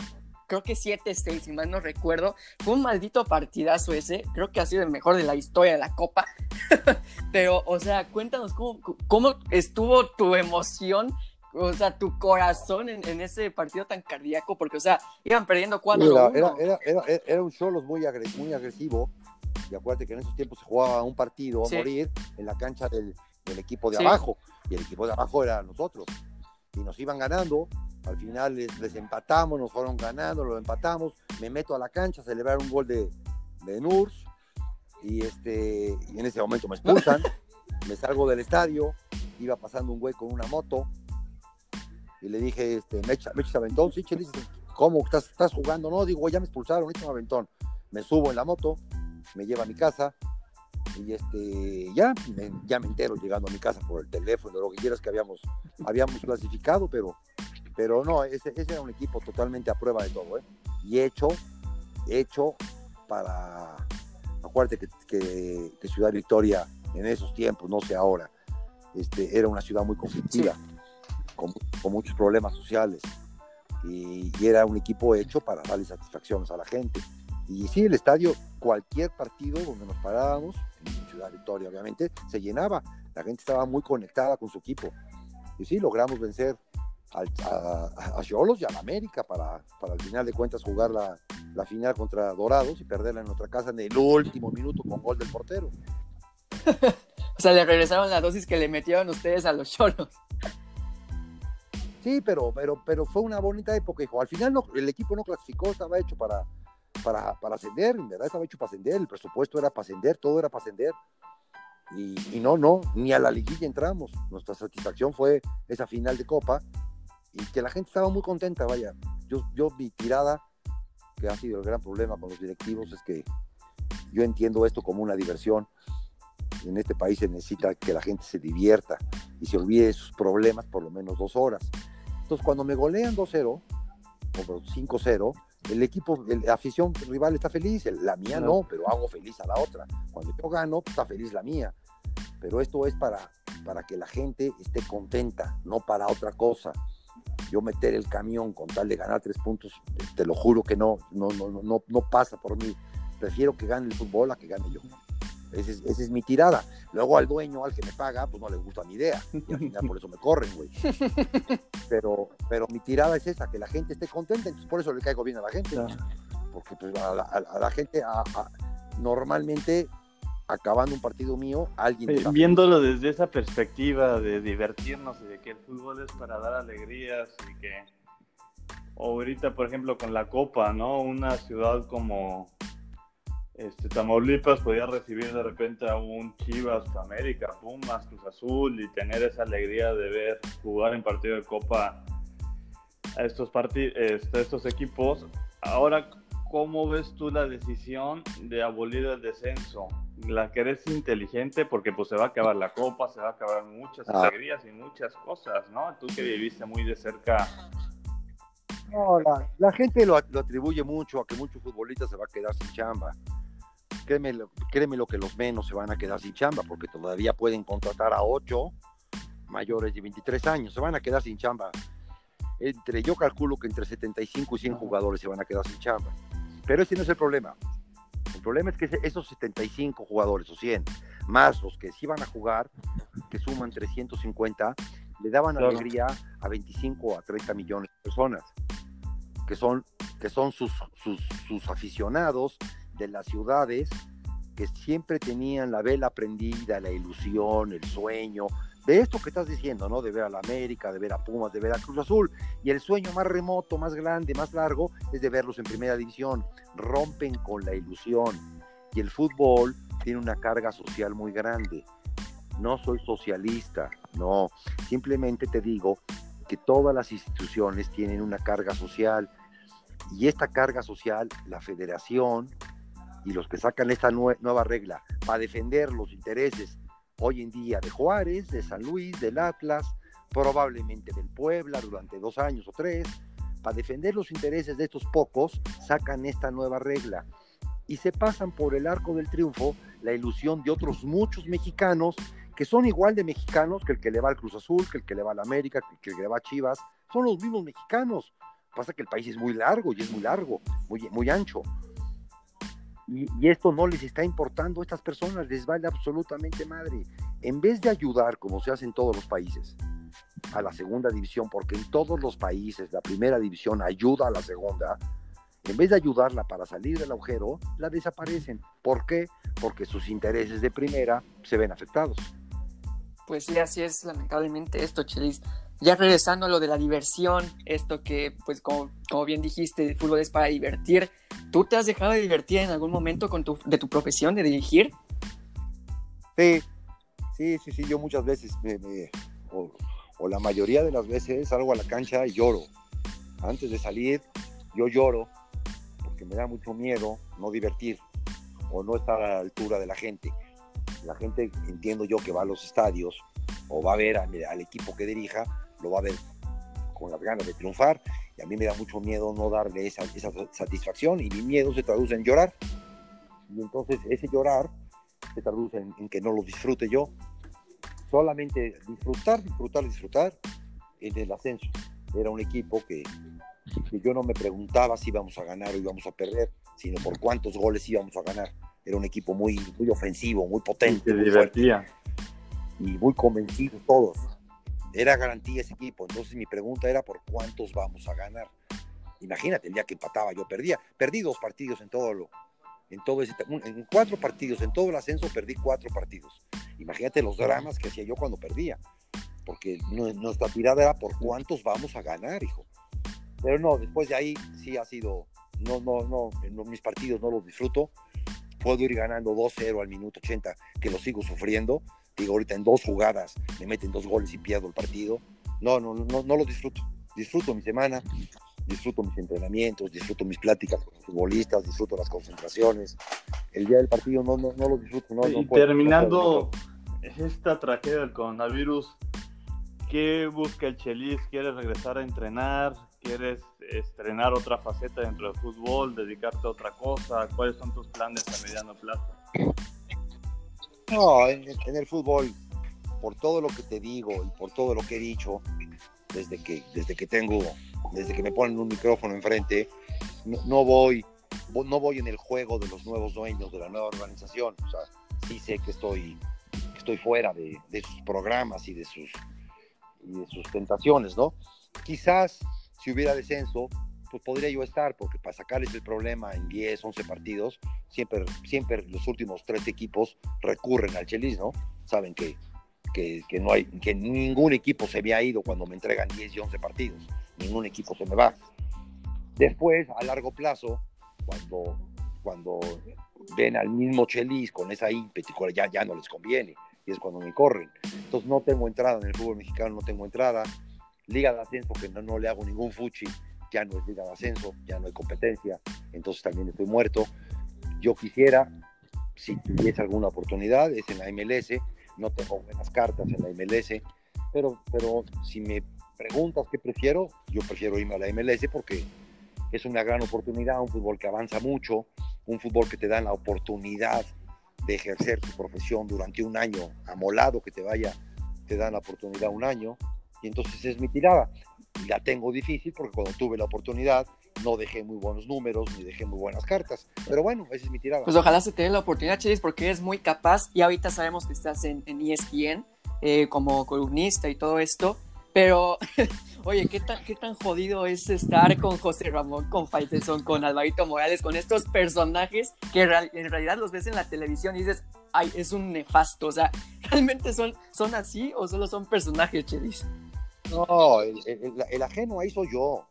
Speaker 1: creo que 7-6, si mal no recuerdo. Fue un maldito partidazo ese. Creo que ha sido el mejor de la historia de la Copa. Pero, o sea, cuéntanos cómo, cómo estuvo tu emoción o sea, tu corazón en, ese partido tan cardíaco, porque, o sea, iban perdiendo cuatro
Speaker 3: era, era, era, era, un Cholos muy, muy agresivo, y acuérdate que en esos tiempos se jugaba un partido a morir en la cancha del, equipo de abajo, y el equipo de abajo era nosotros. Y nos iban ganando. Al final les, empatamos, nos fueron ganando, lo empatamos. Me meto a la cancha a celebrar un gol de, de Nurs y, este, y en ese momento me expulsan. me salgo del estadio, iba pasando un güey con una moto y le dije, este, me echa, me echa aventón, sí, Chelis, ¿cómo estás, estás jugando? No, digo, ya me expulsaron, echa un aventón. Me subo en la moto, me lleva a mi casa y este, ya, me, ya me entero llegando a mi casa por el teléfono, lo que quieras que habíamos, habíamos clasificado, pero, pero no, ese, ese era un equipo totalmente a prueba de todo, ¿eh? Y hecho, hecho para, acuérdate que, que, que Ciudad Victoria en esos tiempos, no sé ahora, este, era una ciudad muy conflictiva, con, muchos problemas sociales, y, era un equipo hecho para darle satisfacciones a la gente. Y sí, el estadio, cualquier partido donde nos parábamos, en Ciudad Victoria obviamente, se llenaba, la gente estaba muy conectada con su equipo. Y sí, logramos vencer a Cholos y a la América para, para al final de cuentas jugar la, la final contra Dorados y perderla en nuestra casa en el último minuto con gol del portero.
Speaker 1: o sea, le regresaron la dosis que le metieron ustedes a los cholos.
Speaker 3: Sí, pero, pero, pero fue una bonita época, hijo. Al final no, el equipo no clasificó, estaba hecho para, para, para ascender, en verdad estaba hecho para ascender, el presupuesto era para ascender, todo era para ascender. Y, no, no, ni a la liguilla entramos. Nuestra satisfacción fue esa final de Copa y que la gente estaba muy contenta, vaya. Yo, yo mi tirada, que ha sido el gran problema con los directivos, es que yo entiendo esto como una diversión en este país se necesita que la gente se divierta y se olvide de sus problemas por lo menos dos horas. Entonces, cuando me golean 2-0 o 5-0, el equipo, la afición rival está feliz, la mía no, pero hago feliz a la otra. Cuando yo gano, está feliz la mía. Pero esto es para, para que la gente esté contenta, no para otra cosa. Yo meter el camión con tal de ganar tres puntos, te lo juro que no, no, no, no, no pasa por mí. Prefiero que gane el fútbol a que gane yo. Esa es, mi tirada. Luego al dueño, al que me paga, pues no le gusta mi idea. Y al final por eso me corren, güey. Pero, pero mi tirada es esa, que la gente esté contenta. Entonces por eso le caigo bien a la gente. Porque pues, a, la, gente normalmente acabando un partido mío, alguien...
Speaker 2: viéndolo desde esa perspectiva de divertirnos y de que el fútbol es para dar alegrías y que ahorita, por ejemplo, con la Copa, ¿no? Una ciudad como este, Tamaulipas podía recibir de repente a un Chivas, América, Pumas, Cruz Azul y tener esa alegría de ver jugar en partido de Copa a estos, este, estos equipos. Ahora, ¿cómo ves tú la decisión de abolir el descenso? ¿La que eres inteligente? Porque pues se va a acabar la Copa, se va a acabar muchas ah. alegrías y muchas cosas, ¿no? Tú que viviste muy de cerca
Speaker 3: no, la, gente lo, lo, atribuye mucho a que muchos futbolistas se va a quedar sin chamba créeme, créeme lo que los menos se van a quedar sin chamba, porque todavía pueden contratar a ocho mayores de 23 años, se van a quedar sin chamba. Entre, yo calculo que entre 75 y 100 jugadores se van a quedar sin chamba. Pero ese no es el problema. El problema es que esos 75 jugadores o 100, más los que sí van a jugar, que suman 350, le daban alegría a 25 a 30 millones de personas, que son, que son sus, sus, sus aficionados de las ciudades que siempre tenían la vela prendida, la ilusión, el sueño, de esto que estás diciendo, ¿no? De ver a la América, de ver a Pumas, de ver a Cruz Azul. Y el sueño más remoto, más grande, más largo, es de verlos en primera división. Rompen con la ilusión. Y el fútbol tiene una carga social muy grande. No soy socialista, no. Simplemente te digo que todas las instituciones tienen una carga social. Y esta carga social, la federación, y los que sacan esta nueva regla para defender los intereses hoy en día de Juárez, de San Luis, del Atlas, probablemente del Puebla durante dos años o tres, para defender los intereses de estos pocos, sacan esta nueva regla y se pasan por el arco del triunfo la ilusión de otros muchos mexicanos que son igual de mexicanos que el que le va al Cruz Azul, que el que le va al América, que el que le va a Chivas, son los mismos mexicanos. Pasa que el país es muy largo y es muy largo, muy, muy ancho. Y, esto no les está importando a estas personas, les vale absolutamente madre. En vez de ayudar, como se hace en todos los países, a la segunda división, porque en todos los países la primera división ayuda a la segunda, en vez de ayudarla para salir del agujero, la desaparecen. ¿Por qué? Porque sus intereses de primera se ven afectados.
Speaker 1: Pues sí, así es lamentablemente esto, Chelis. Ya regresando a lo de la diversión, esto que, pues, como, como, bien dijiste, el fútbol es para divertir. ¿Tú te has dejado de divertir en algún momento con tu, de tu profesión de dirigir?
Speaker 3: Sí, sí, sí, sí. Yo muchas veces, me, o, o, la mayoría de las veces, salgo a la cancha y lloro. Antes de salir, yo lloro porque me da mucho miedo no divertir o no estar a la altura de la gente. La gente, entiendo yo, que va a los estadios o va a ver al equipo que dirija lo va a ver con las ganas de triunfar y a mí me da mucho miedo no darle esa, esa satisfacción y mi miedo se traduce en llorar. Y entonces ese llorar se traduce en, que no lo disfrute yo. Solamente disfrutar, disfrutar, disfrutar el ascenso. Era un equipo que, que yo no me preguntaba si íbamos a ganar o íbamos a perder, sino por cuántos goles íbamos a ganar. Era un equipo muy, muy ofensivo, muy potente.
Speaker 2: muy divertía.
Speaker 3: Y muy convencido todos era garantía ese equipo. Entonces mi pregunta era por cuántos vamos a ganar. Imagínate, el día que empataba yo perdía. Perdí dos partidos en todo lo, en todo ese, en cuatro partidos, en todo el ascenso perdí cuatro partidos. Imagínate los dramas que hacía yo cuando perdía. Porque nuestra tirada era por cuántos vamos a ganar, hijo. Pero no, después de ahí sí ha sido, no, no, no, en mis partidos no los disfruto. Puedo ir ganando 2-0 al minuto 80, que lo sigo sufriendo digo, ahorita en dos jugadas me meten dos goles y pierdo el partido. No, no, no, no lo disfruto. Disfruto mi semana, disfruto mis entrenamientos, disfruto mis pláticas con los futbolistas, disfruto las concentraciones. El día del partido no, no, no lo disfruto. No,
Speaker 2: y terminando esta tragedia del coronavirus, ¿qué busca el Chelis? ¿Quieres regresar a entrenar? ¿Quieres estrenar otra faceta dentro del fútbol? ¿Dedicarte a otra cosa? ¿Cuáles son tus planes a mediano plazo?
Speaker 3: No, en, el fútbol, por todo lo que te digo y por todo lo que he dicho, desde que, desde que tengo, desde que me ponen un micrófono enfrente, no, voy, no voy en el juego de los nuevos dueños de la nueva organización. O sea, sí sé que estoy, estoy fuera de, sus programas y de sus, y de sus tentaciones, ¿no? Quizás si hubiera descenso, pues podría yo estar, porque para sacarles el problema en 10, 11 partidos, siempre, siempre los últimos tres equipos recurren al Chelis, ¿no? Saben que, que, no hay, que ningún equipo se me ha ido cuando me entregan 10 y 11 partidos, ningún equipo se me va. Después, a largo plazo, cuando, cuando ven al mismo Chelis con esa ímpetu, ya, ya no les conviene, y es cuando me corren. Entonces no tengo entrada en el fútbol mexicano, no tengo entrada. Liga de ascenso que no, no le hago ningún fuchi, ya no es liga de ascenso, ya no hay competencia, entonces también estoy muerto. Yo quisiera, si tuviese alguna oportunidad, es en la MLS, no tengo buenas cartas en la MLS, pero, pero si me preguntas qué prefiero, yo prefiero irme a la MLS porque es una gran oportunidad, un fútbol que avanza mucho, un fútbol que te da la oportunidad de ejercer tu profesión durante un año, amolado que te vaya, te dan la oportunidad un año, y entonces es mi tirada la tengo difícil porque cuando tuve la oportunidad no dejé muy buenos números ni dejé muy buenas cartas. Pero bueno, esa es mi tirada.
Speaker 1: Pues ojalá se te dé la oportunidad, Chelis, porque eres muy capaz y ahorita sabemos que estás en, en ESPN eh, como columnista y todo esto. Pero, oye, ¿qué tan, ¿qué tan jodido es estar con José Ramón, con Faitelson, con Alvarito Morales, con estos personajes que en realidad los ves en la televisión y dices, ay, es un nefasto? O sea, ¿realmente son, son así o solo son personajes, Chelis?
Speaker 3: No, el, ajeno ahí soy yo.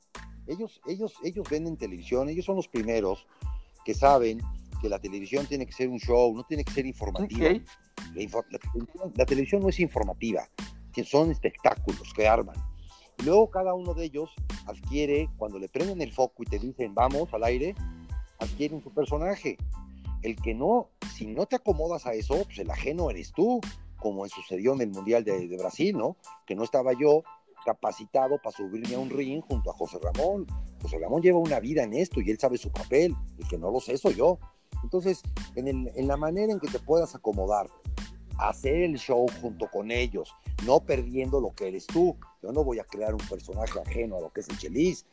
Speaker 3: Ellos, ellos, ellos venden televisión, ellos son los primeros que saben que la televisión tiene que ser un show, no tiene que ser informativa. La, televisión, no es informativa, son espectáculos que arman. Y luego cada uno de ellos adquiere, cuando le prenden el foco y te dicen vamos al aire, adquieren su personaje. El que no, si no te acomodas a eso, pues el ajeno eres tú, como sucedió en el Mundial de, de Brasil, ¿no? Que no estaba yo, capacitado para subirme a un ring junto a José Ramón. José Ramón lleva una vida en esto y él sabe su papel, y que no lo sé soy yo. Entonces, en, el, en la manera en que te puedas acomodar, hacer el show junto con ellos, no perdiendo lo que eres tú. Yo no voy a crear un personaje ajeno a lo que es el Chelis.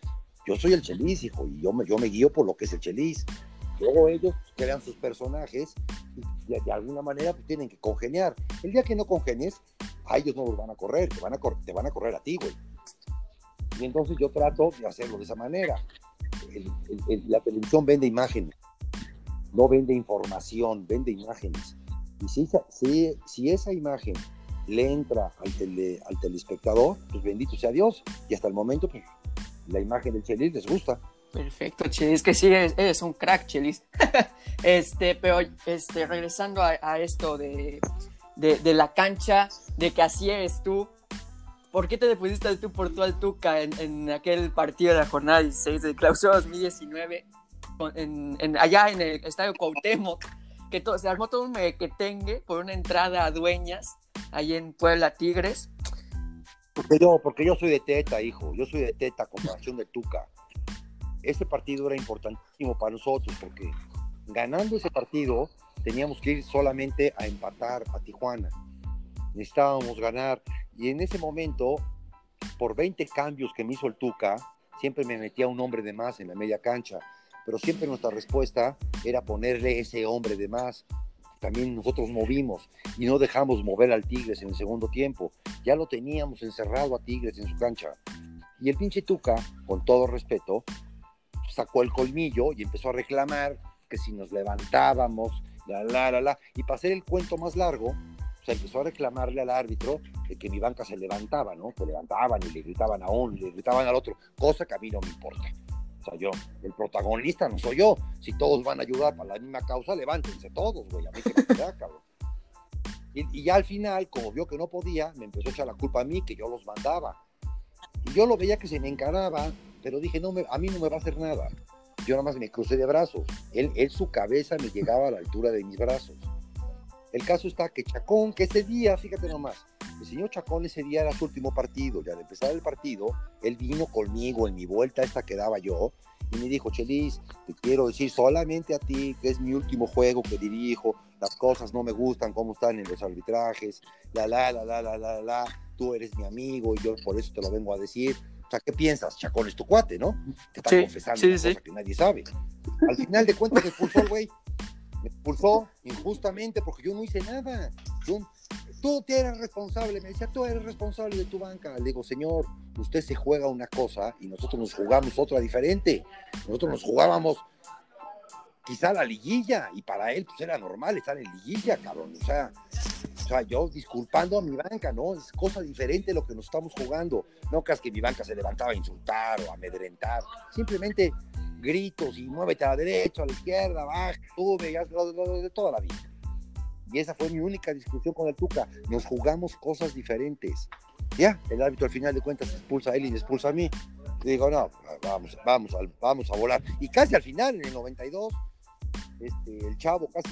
Speaker 3: Yo soy el Chelis, hijo, y yo me, yo me guío por lo que es el Chelis. Luego ellos crean sus personajes y de, alguna manera pues, tienen que congeniar. El día que no congenies, a ellos no los van a correr, te van a, te van a correr a ti, güey. Y entonces yo trato de hacerlo de esa manera. la televisión vende imágenes, no vende información, vende imágenes. Y si, esa imagen le entra al, al telespectador, pues bendito sea Dios. Y hasta el momento, pues la imagen del Chelis les gusta.
Speaker 1: Perfecto, Chelis, que sí, eres, un crack, Chelis. este, pero este, regresando a, esto de, la cancha, de que así eres tú, ¿por qué te pusiste al tú por tú al Tuca en, aquel partido de la jornada 16 de clausura 2019, en, allá en el estadio Cuauhtémoc? Que todo, se armó todo un mequetengue por una entrada a dueñas ahí en Puebla Tigres.
Speaker 3: Porque yo, porque yo soy de Teta, hijo. Yo soy de Teta, comparación de Tuca. Ese partido era importantísimo para nosotros porque ganando ese partido teníamos que ir solamente a empatar a Tijuana. Necesitábamos ganar. Y en ese momento, por 20 cambios que me hizo el Tuca, siempre me metía un hombre de más en la media cancha. Pero siempre nuestra respuesta era ponerle ese hombre de más también nosotros movimos y no dejamos mover al Tigres en el segundo tiempo. Ya lo teníamos encerrado a Tigres en su cancha. Y el pinche Tuca, con todo respeto, sacó el colmillo y empezó a reclamar que si nos levantábamos, la, la, la, la. Y para hacer el cuento más largo, se empezó a reclamarle al árbitro de que mi banca se levantaba, ¿no? Que levantaban y le gritaban a uno le gritaban al otro, cosa que a mí no me importa yo. El protagonista no soy yo. Si todos van a ayudar para la misma causa, levántense todos, güey. A mí que me cabrón. Y, ya al final, como vio que no podía, me empezó a echar la culpa a mí, que yo los mandaba. Y yo lo veía que se me encaraba, pero dije, no, a mí no me va a hacer nada. Yo nada más me crucé de brazos. Él, él, su cabeza me llegaba a la altura de mis brazos. El caso está que Chacón, que ese día, fíjate nomás, el señor Chacón ese día era su último partido, ya al empezar el partido, él vino conmigo en mi vuelta esta que daba yo y me dijo, Chelis, te quiero decir solamente a ti que es mi último juego que dirijo, las cosas no me gustan, cómo están en los arbitrajes, la, la, la, la, la, la, la, tú eres mi amigo y yo por eso te lo vengo a decir. O sea, ¿qué piensas? Chacón es tu cuate, ¿no? Te está confesando sí, una cosa que nadie sabe. Al final de cuentas me expulsó el güey. Me expulsó injustamente porque yo no hice nada. Yo, tú eres responsable, me decía, tú eres responsable de tu banca. Le digo, señor, usted se juega una cosa y nosotros nos jugamos otra diferente. Nosotros nos jugábamos quizá la liguilla y para él pues era normal estar en liguilla, cabrón. O sea, o sea, yo disculpando a mi banca, ¿no? Es cosa diferente lo que nos estamos jugando. No creas que mi banca se levantaba a insultar o a amedrentar. Simplemente gritos y muévete a la derecha, a la izquierda, baja, sube, ya, de toda la vida. Y esa fue mi única discusión con el Tuca. Nos jugamos cosas diferentes. Ya, el árbitro al final de cuentas expulsa a él y me expulsa a mí. Y digo, no, vamos, vamos, vamos a volar. Y casi al final, en el 92, este, el chavo casi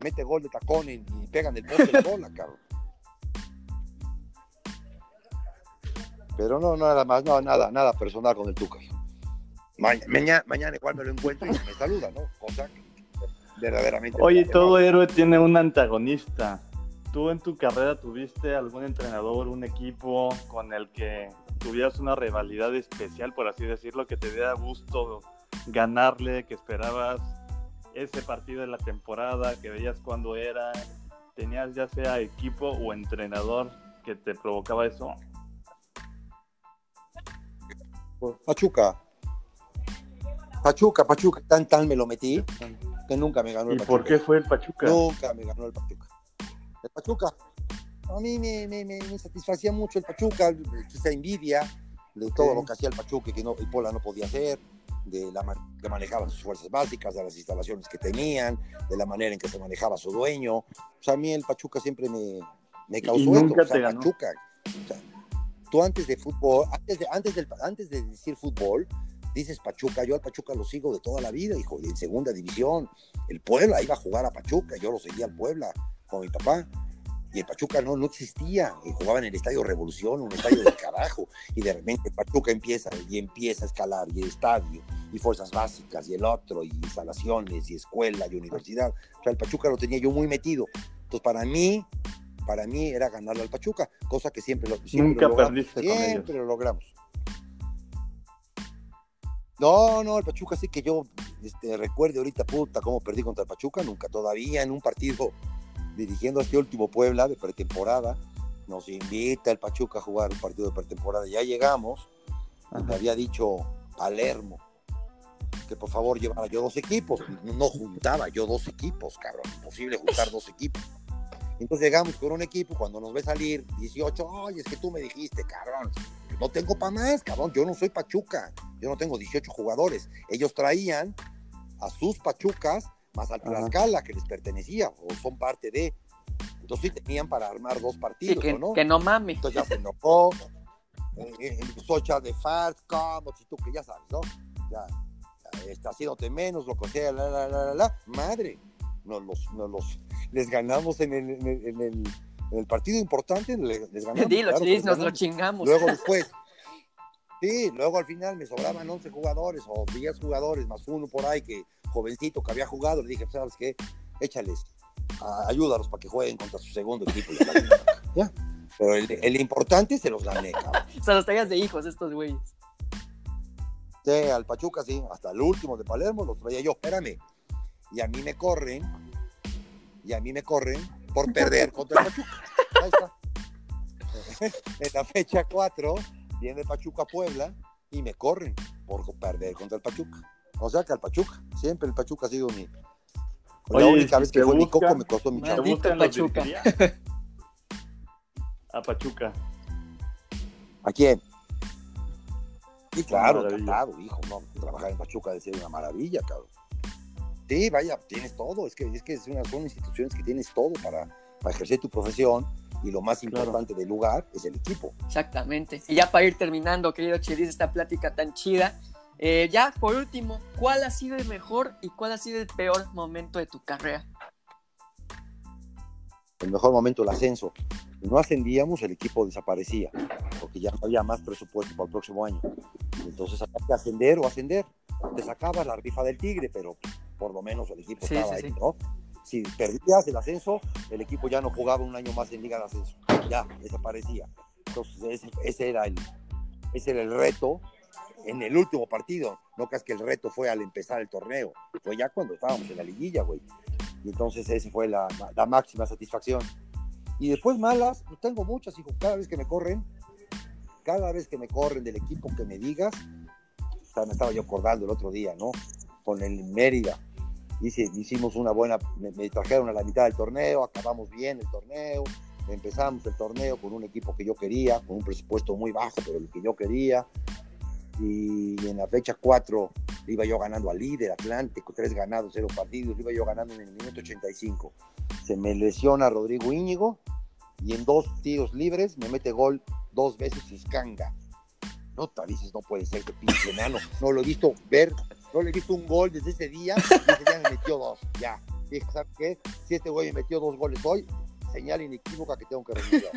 Speaker 3: mete gol de tacón y, pegan el poste de la bola, cabrón. Pero no, nada más, no, nada, nada personal con el Tuca. mañana, mañana igual me lo encuentro y me saluda, ¿no? Cosa que verdaderamente.
Speaker 2: Oye, todo héroe tiene un antagonista. ¿Tú en tu carrera tuviste algún entrenador, un equipo con el que tuvieras una rivalidad especial, por así decirlo, que te diera gusto ganarle, que esperabas ese partido de la temporada, que veías cuándo era? ¿Tenías ya sea equipo o entrenador que te provocaba eso?
Speaker 3: Pachuca. Pachuca, Pachuca, tan tan me lo metí que nunca me ganó el
Speaker 2: ¿Y por qué fue el Pachuca?
Speaker 3: Nunca me ganó el Pachuca. El Pachuca, a mí me, me, me, satisfacía mucho el Pachuca, esa envidia de todo lo que hacía el Pachuca que no, el Pola no podía hacer, de la manera que manejaban sus fuerzas básicas, de las instalaciones que tenían, de la manera en que se manejaba su dueño. O sea, a mí el Pachuca siempre me, me causó esto. O sea, Pachuca. O sea, tú antes de fútbol, antes de, antes, del, antes de decir fútbol, dices Pachuca, yo al Pachuca lo sigo de toda la vida, hijo, y en segunda división. El Puebla iba a jugar a Pachuca, yo lo seguía al Puebla con mi papá. Y el Pachuca no, no existía, y jugaba en el Estadio Revolución, un estadio de carajo, y de repente Pachuca empieza y empieza a escalar, y el estadio, y fuerzas básicas, y el otro, y instalaciones, y escuela, y universidad. O sea, el Pachuca lo tenía yo muy metido. Entonces, para mí, para mí era ganarle al Pachuca, cosa que siempre lo, siempre
Speaker 2: Nunca perdiste
Speaker 3: siempre lo logramos. No, no, el Pachuca sí que yo este, recuerde ahorita, puta, cómo perdí contra el Pachuca, nunca todavía en un partido dirigiendo a este último Puebla de pretemporada, nos invita el Pachuca a jugar un partido de pretemporada, ya llegamos, me había dicho Palermo que por favor llevara yo dos equipos, no juntaba yo dos equipos, cabrón, imposible juntar dos equipos. Entonces llegamos con un equipo, cuando nos ve salir 18, oye, es que tú me dijiste, cabrón, no tengo para más, cabrón, yo no soy Pachuca, yo no tengo 18 jugadores. Ellos traían a sus Pachucas más al Tlaxcala que les pertenecía o son parte de. Entonces sí tenían para armar dos partidos,
Speaker 1: que,
Speaker 3: ¿no?
Speaker 1: Que no mames.
Speaker 3: Entonces ya se enojó, Socha de Fart, como si tú que ya sabes, ¿no? Ya, está haciéndote menos, lo que sea, la, la, la, la, madre. Nos los, nos los, les ganamos en el, en el, en el, partido importante, les, ganamos.
Speaker 1: Dilo, claro, nos lo chingamos.
Speaker 3: Luego después, sí, luego al final me sobraban 11 jugadores o 10 jugadores, más uno por ahí que jovencito que había jugado, le dije, pues, ¿sabes qué? Échales, ayúdalos para que jueguen contra su segundo equipo. ¿Ya? Pero el, importante se los gané, cabrón.
Speaker 1: o sea, los traías de hijos estos güeyes.
Speaker 3: Sí, al Pachuca sí, hasta el último de Palermo los traía yo, espérame. Y a mí me corren, y a mí me corren por perder contra el Pachuca. Ahí está. en la fecha 4 viene Pachuca Puebla y me corren por perder contra el Pachuca. O sea que al Pachuca, siempre el Pachuca ha sido mi. la única vez que fue mi coco me costó mi
Speaker 1: chavo. Pachuca.
Speaker 2: a Pachuca.
Speaker 3: ¿A quién? Sí, claro, encantado, hijo, no, trabajar en Pachuca debe ser una maravilla, cabrón. Sí, vaya, tienes todo, es que, es que es una, son instituciones que tienes todo para, para ejercer tu profesión y lo más importante del lugar es el equipo.
Speaker 1: Exactamente. Y ya para ir terminando, querido Chelis, esta plática tan chida, eh, ya por último, ¿cuál ha sido el mejor y cuál ha sido el peor momento de tu carrera?
Speaker 3: El mejor momento, el ascenso. No ascendíamos, el equipo desaparecía, porque ya no había más presupuesto para el próximo año. Entonces había que ascender o ascender. Te sacabas la rifa del tigre, pero por lo menos el equipo estaba ahí, ¿no? Si perdías el ascenso, el equipo ya no jugaba un año más en Liga de Ascenso. Ya, desaparecía. Entonces ese, era, el, ese era el reto en el último partido. No creas que el reto fue al empezar el torneo, fue ya cuando estábamos en la liguilla, güey. Y entonces esa fue la, la, máxima satisfacción. Y después malas, pues tengo muchas, hijo. Cada vez que me corren, cada vez que me corren del equipo que me digas, me estaba yo acordando el otro día, ¿no? Con el Mérida. Hice, hicimos una buena, me, me, trajeron a la mitad del torneo, acabamos bien el torneo, empezamos el torneo con un equipo que yo quería, con un presupuesto muy bajo, pero el que yo quería, y en la fecha 4 iba yo ganando al líder Atlántico, tres ganados, cero partidos, iba yo ganando en el minuto 85. Se me lesiona Rodrigo Íñigo y en dos tiros libres me mete gol dos veces Iscanga. No te dices, no puede ser que pinche enano. No lo he visto ver, no le he visto un gol desde ese día y ese día me metió dos. Ya, dije, ¿sabes qué? Si este güey me metió dos goles hoy, señal inequívoca que tengo que renunciar.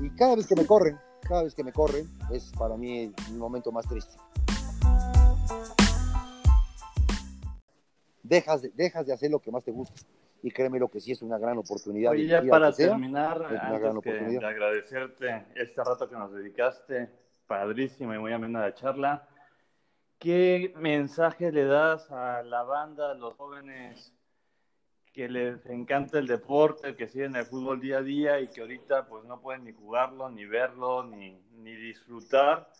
Speaker 3: Y cada vez que me corren, cada vez que me corren es para mí el momento más triste. Dejas de, dejas de hacer lo que más te gusta y créeme lo que sí es una gran oportunidad.
Speaker 2: Oye, ya para terminar, antes que de agradecerte este rato que nos dedicaste, padrísima y muy amena la charla, ¿qué mensaje le das a la banda, a los jóvenes que les encanta el deporte, que siguen el fútbol día a día y que ahorita pues no pueden ni jugarlo, ni verlo, ni, ni disfrutar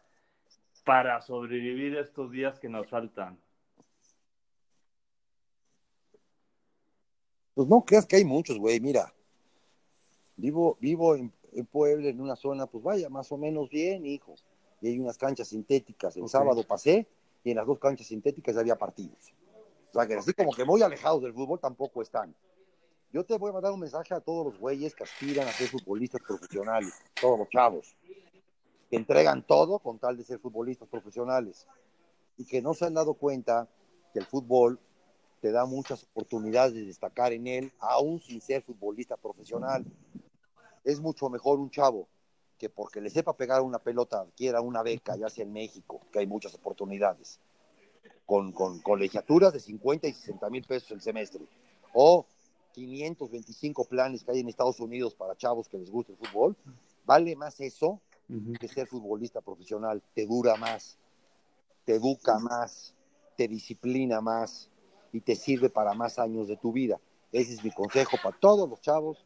Speaker 2: para sobrevivir estos días que nos faltan?
Speaker 3: Pues no creas que hay muchos, güey, mira. Vivo, vivo en, Puebla, en una zona, pues vaya, más o menos bien, hijo. Y hay unas canchas sintéticas. El sábado pasé y en las dos canchas sintéticas había partidos. O sea, que así como que muy alejados del fútbol tampoco están. Yo te voy a mandar un mensaje a todos los güeyes que aspiran a ser futbolistas profesionales, todos los chavos, que entregan todo con tal de ser futbolistas profesionales y que no se han dado cuenta que el fútbol te da muchas oportunidades de destacar en él, aún sin ser futbolista profesional. Es mucho mejor un chavo que porque le sepa pegar una pelota quiera una beca, ya sea en México, que hay muchas oportunidades, con, con colegiaturas de 50 y 60 mil pesos el semestre, o 525 planes que hay en Estados Unidos para chavos que les guste el fútbol, vale más eso que ser futbolista profesional, te dura más, te educa más, te disciplina más y te sirve para más años de tu vida. Ese es mi consejo para todos los chavos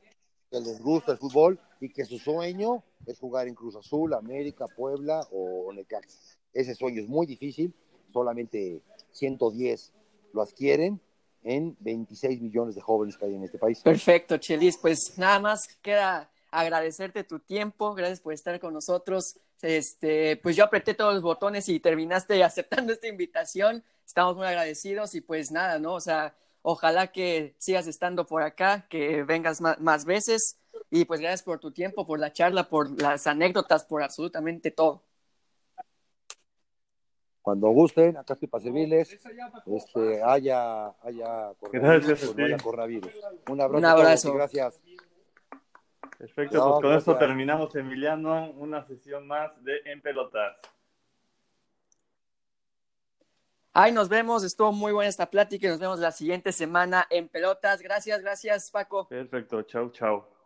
Speaker 3: que les gusta el fútbol y que su sueño es jugar en Cruz Azul, América, Puebla o Necaxa. Ese sueño es muy difícil, solamente 110 lo adquieren en 26 millones de jóvenes que hay en este país.
Speaker 1: Perfecto, Chelis. Pues nada más queda agradecerte tu tiempo, gracias por estar con nosotros. Este, pues yo apreté todos los botones y terminaste aceptando esta invitación. Estamos muy agradecidos y pues nada, ¿no? O sea, ojalá que sigas estando por acá, que vengas más, veces y pues gracias por tu tiempo, por la charla, por las anécdotas, por absolutamente todo.
Speaker 3: Cuando gusten, acá estoy para servirles. Este, haya, haya
Speaker 2: coronavirus,
Speaker 3: gracias coronavirus. Un abrazo.
Speaker 1: Un abrazo.
Speaker 3: gracias.
Speaker 2: Perfecto, pues con esto terminamos, Emiliano, una sesión más de En Pelotas.
Speaker 1: Ay, nos vemos, estuvo muy buena esta plática y nos vemos la siguiente semana en Pelotas. Gracias, gracias, Paco.
Speaker 2: Perfecto, chau, chau.